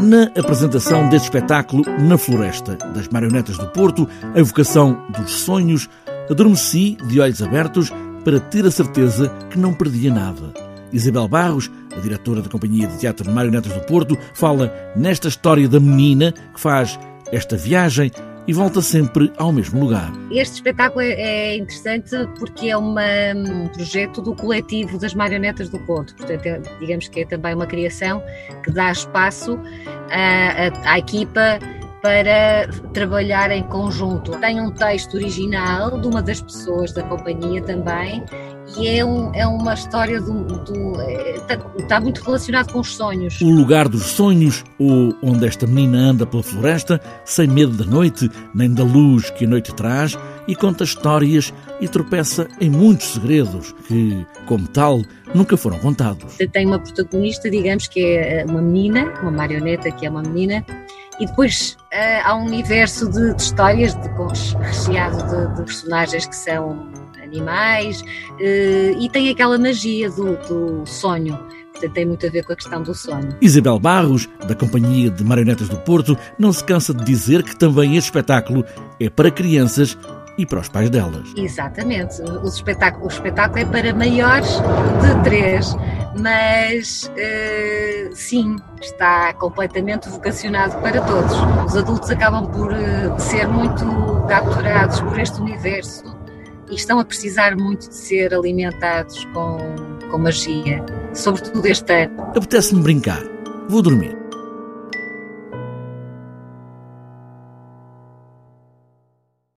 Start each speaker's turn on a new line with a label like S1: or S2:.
S1: na apresentação deste espetáculo Na Floresta, das marionetas do Porto, a evocação dos sonhos, adormeci de olhos abertos para ter a certeza que não perdia nada. Isabel Barros, a diretora da Companhia de Teatro de Marionetas do Porto, fala nesta história da menina que faz esta viagem e volta sempre ao mesmo lugar.
S2: Este espetáculo é, é interessante porque é uma, um projeto do coletivo das marionetas do Porto, portanto, é, digamos que é também uma criação que dá espaço à, à, à equipa para trabalhar em conjunto. Tem um texto original de uma das pessoas da companhia também e é, um, é uma história do, do está, é, está, muito relacionado com os sonhos.
S1: O lugar dos sonhos, ou onde esta menina anda pela floresta, sem medo da noite, nem da luz que a noite traz, e conta histórias e tropeça em muitos segredos que, como tal, nunca foram contados.
S2: Tem uma protagonista, digamos que é uma menina, uma marioneta que é uma menina, e depois uh, há um universo de, de histórias de, recheado de, de personagens que são animais, eh, e tem aquela magia do, do sonho. Portanto, tem muito a ver com a questão do sonho.
S1: Isabel Barros, da Companhia de Marionetas do Porto, não se cansa de dizer que também este espetáculo é para crianças e para os pais delas.
S2: Exatamente. O espetáculo, o espetáculo é para maiores de três, mas uh, sim, está completamente vocacionado para todos. Os adultos acabam por uh, ser muito capturados por este universo e estão a precisar muito de ser alimentados com, com magia, sobretudo este ano.
S1: Apetece-me brincar. Vou dormir.